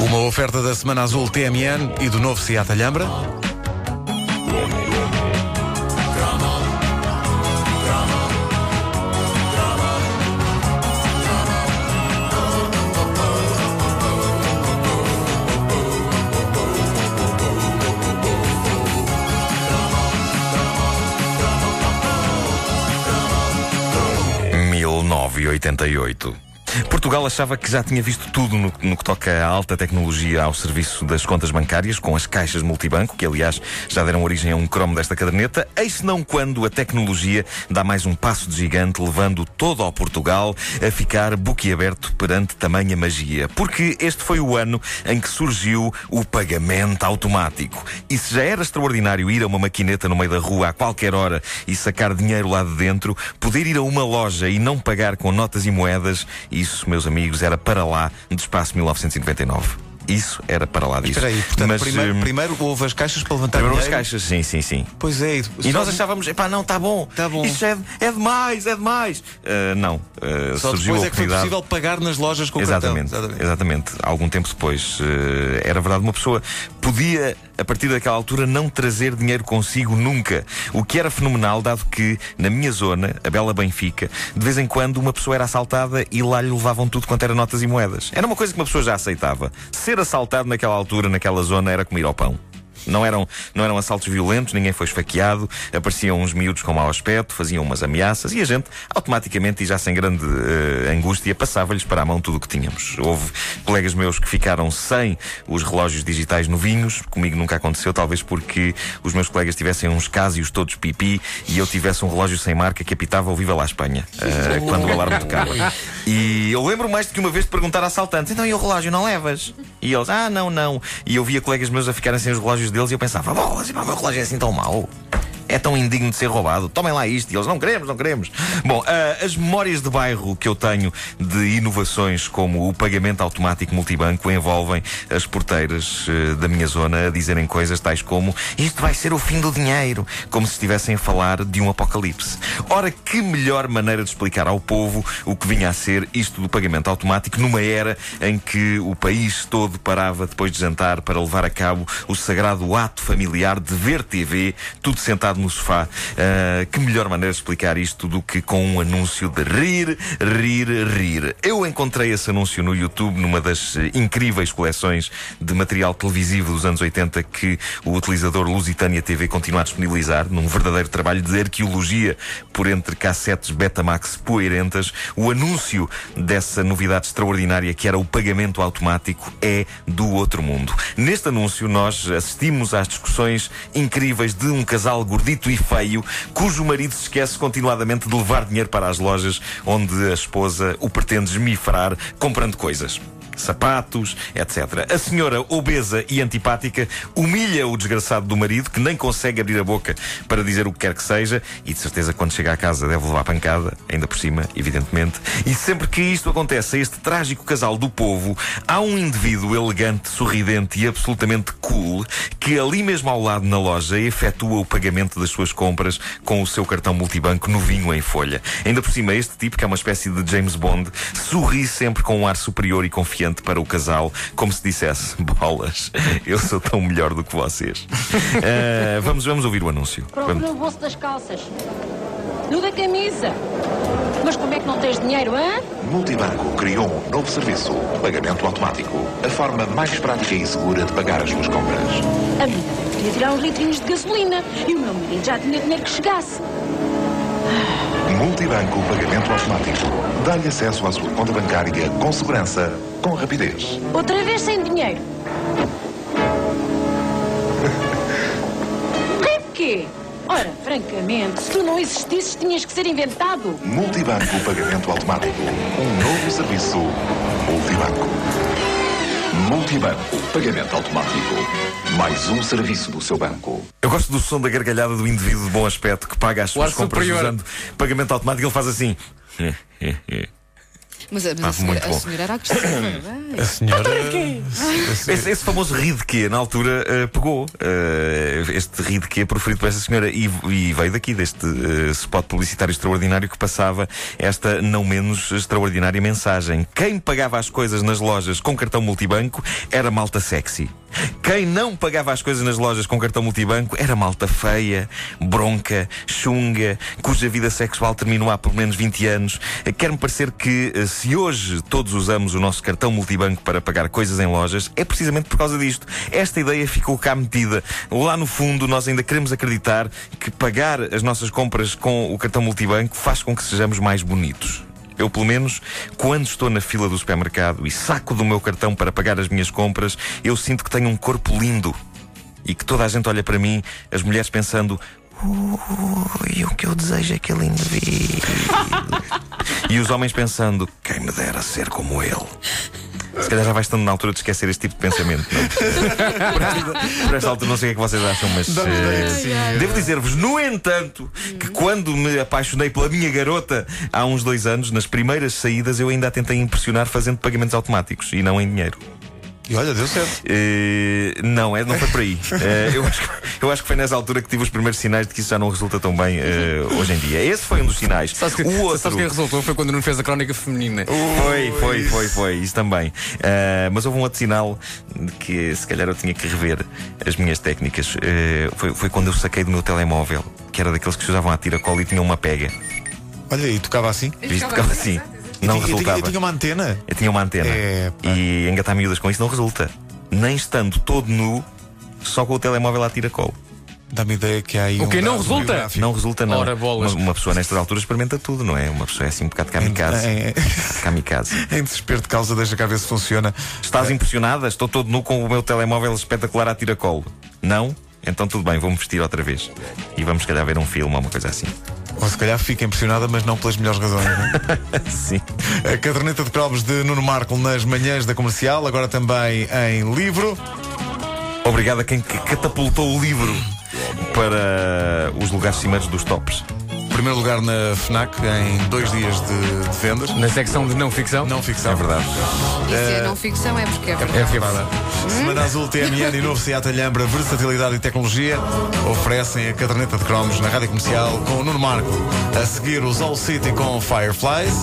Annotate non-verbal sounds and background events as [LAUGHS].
Uma oferta da Semana Azul TMN e do novo Seat Alhambra. 988. Portugal achava que já tinha visto tudo no, no, que toca à alta tecnologia ao serviço das contas bancárias, com as caixas multibanco, que aliás já deram origem a um cromo desta caderneta, eis não quando a tecnologia dá mais um passo de gigante, levando todo ao Portugal a ficar boquiaberto perante tamanha magia. Porque este foi o ano em que surgiu o pagamento automático. E se já era extraordinário ir a uma maquineta no meio da rua a qualquer hora e sacar dinheiro lá de dentro, poder ir a uma loja e não pagar com notas e moedas, isso, meus amigos, era para lá de espaço 1999. Isso era para lá disso. Espera aí, portanto, Mas, primeiro, hum, primeiro houve as caixas para levantar primeiro as dinheiro. caixas, sim, sim, sim. Pois é. E nós achávamos, epá, não, tá bom. Tá bom. Isto é, é demais, é demais. Ah, não. Ah, Só surgiu depois a é que foi possível pagar nas lojas com Exatamente, cartão. exatamente. Algum tempo depois. eh, era verdade, uma pessoa podia, a partir daquela altura, não trazer dinheiro consigo nunca. O que era fenomenal, dado que, na minha zona, a Bela Benfica, de vez em quando uma pessoa era assaltada e lá lhe levavam tudo quanto era notas e moedas. Era uma coisa que uma pessoa já aceitava. Ser assaltado naquela altura, naquela zona, era como ir ao pão. Não eram, não eram assaltos violentos, ninguém foi esfaqueado, apareciam uns miúdos com mau aspecto, faziam umas ameaças e a gente, automaticamente e já sem grande eh, angústia, passava-lhes para a mão tudo o que tínhamos. Houve colegas meus que ficaram sem os relógios digitais novinhos, comigo nunca aconteceu, talvez porque os meus colegas tivessem uns cásios todos pipi e eu tivesse um relógio sem marca que apitava ao Viva lá Espanha, eh, [LAUGHS] quando o alarme tocava. E eu lembro mais do que uma vez de perguntar a assaltantes: então e o relógio não levas? E eles: ah, não, não. E eu via colegas meus a ficarem sem os relógios deles e eu pensava: bolas, o meu relógio é assim tão mau. É tão indigno de ser roubado. Tomem lá isto. E eles, não queremos, não queremos. Bom, ah, as memórias de bairro que eu tenho de inovações como o pagamento automático multibanco envolvem as porteiras eh, da minha zona a dizerem coisas tais como isto vai ser o fim do dinheiro, como se estivessem a falar de um apocalipse. Ora, que melhor maneira de explicar ao povo o que vinha a ser isto do pagamento automático numa era em que o país todo parava depois de jantar para levar a cabo o sagrado ato familiar de ver TV, tudo sentado no sofá. Ah, que melhor maneira de explicar isto do que com um anúncio de rir, rir, rir. Eu encontrei esse anúncio no YouTube numa das incríveis coleções de material televisivo dos anos 80 que o utilizador Lusitânia TV continua a disponibilizar, num verdadeiro trabalho de arqueologia por entre cassetes Betamax poeirentas. O anúncio dessa novidade extraordinária que era o pagamento automático é do outro mundo. Neste anúncio, nós assistimos às discussões incríveis de um casal gordito e feio, cujo marido se esquece continuadamente de levar dinheiro para as lojas onde a esposa o pretende esmifrar comprando coisas sapatos, etc. A senhora obesa e antipática humilha o desgraçado do marido, que nem consegue abrir a boca para dizer o que quer que seja, e de certeza quando chega à casa deve levar pancada, ainda por cima, evidentemente. E sempre que isto acontece a este trágico casal do povo, há um indivíduo elegante, sorridente e absolutamente cool que ali mesmo ao lado na loja efetua o pagamento das suas compras com o seu cartão multibanco novinho em folha. Ainda por cima, este tipo, que é uma espécie de James Bond, sorri sempre com um ar superior e confiante para o casal, como se dissesse: [LAUGHS] bolas, eu sou tão melhor do que vocês. Ah, vamos, vamos ouvir o anúncio. Procura Vamos. no bolso das calças. No da camisa. Mas como é que não tens dinheiro, hã? Multibanco criou um novo serviço, pagamento automático. A forma mais prática e segura de pagar as suas compras. A minha mãe queria tirar uns litrinhos de gasolina e o meu marido já tinha dinheiro que chegasse. Multibanco Pagamento Automático. Dá-lhe acesso à sua conta bancária com segurança, com rapidez. Outra vez sem dinheiro. Ri de quê? Ora, francamente, se tu não existisses, tinhas que ser inventado. Multibanco Pagamento Automático. Um novo serviço. Multibanco. Multibanco Pagamento Automático. Mais um serviço do seu banco. Eu gosto do som da gargalhada do indivíduo de bom aspecto que paga as suas compras superior. usando pagamento automático. Ele faz assim. [LAUGHS] Mas, a- mas Ah, a, senhora, muito a bom. senhora era agressiva. A [COUGHS] senhora. Esse, esse famoso ri de quê, na altura, eh, pegou. eh, este ri de quê proferido por essa senhora e, e veio daqui, deste eh, spot publicitário extraordinário que passava esta não menos extraordinária mensagem. Quem pagava as coisas nas lojas com cartão multibanco era malta sexy. Quem não pagava as coisas nas lojas com cartão multibanco era malta feia, bronca, chunga, cuja vida sexual terminou há pelo menos 20 anos. Quer-me parecer que eh, se hoje todos usamos o nosso cartão multibanco para pagar coisas em lojas, é precisamente por causa disto. Esta ideia ficou cá metida. Lá no fundo, nós ainda queremos acreditar que pagar as nossas compras com o cartão multibanco faz com que sejamos mais bonitos. Eu, pelo menos, quando estou na fila do supermercado e saco do meu cartão para pagar as minhas compras, eu sinto que tenho um corpo lindo. E que toda a gente olha para mim, as mulheres pensando. Ui, o que eu desejo é aquele indivíduo. [LAUGHS] e os homens pensando, quem me dera ser como ele. Se calhar já vai estando na altura de esquecer este tipo de pensamento. É? [LAUGHS] Por, esta, por esta altura não sei o que é que vocês acham, mas eh, devo dizer-vos, no entanto, que quando me apaixonei pela minha garota há uns dois anos, nas primeiras saídas, eu ainda a tentei impressionar fazendo pagamentos automáticos e não em dinheiro. E olha, deu certo. Eh, não, é, não foi por aí. [LAUGHS] Eh, eu, acho, que- eu acho que foi nessa altura que tive os primeiros sinais de que isso já não resulta tão bem eh, hoje em dia. Esse foi um dos sinais. Sabes que, o outro. sabes quem resultou? Foi quando não fez a crónica feminina. Foi, foi, foi, foi, isso também. Mas houve um outro sinal de que se calhar eu tinha que rever as minhas técnicas. Foi, foi quando eu saquei do meu telemóvel, que era daqueles que se usavam à tira-cola e tinham uma pega. Olha, e tocava assim. Viste? Ficava assim. Não tinha- resultava. e tinha uma antena. Eu tinha uma antena. É, e engatar miúdas com isso não resulta. Nem estando todo nu, só com o telemóvel à tira-cola. Dá-me ideia que há aí. O quê? um Não resulta? biográfico. Não resulta, não. Ora, bolas. Uma, uma pessoa nestas alturas experimenta tudo, não é? Uma pessoa é assim um bocado kamikaze. Em, Kamikaze. [LAUGHS] em, desespero de causa, deixa cá ver se funciona. Estás impressionada? Estou todo nu com o meu telemóvel espetacular à tiracolo. Não? Então tudo bem, vou-me vestir outra vez. E vamos, se calhar, ver um filme ou uma coisa assim. Ou se calhar fica impressionada, mas não pelas melhores razões. Não é? [LAUGHS] Sim. A caderneta de cromos de Nuno Marco nas manhãs da comercial, agora também em livro. Obrigado a quem que catapultou o livro para os lugares cimeiros dos tops. Primeiro lugar na FNAC em dois dias de, de vendas. Na secção de não ficção. Não ficção. É verdade. E se é não ficção é porque é É verdade. porque é verdade. Semana Azul TMN e novo Seat Alhambra, versatilidade e tecnologia oferecem a caderneta de cromos na rádio comercial com o Nuno Marco. A seguir, os All City com Fireflies.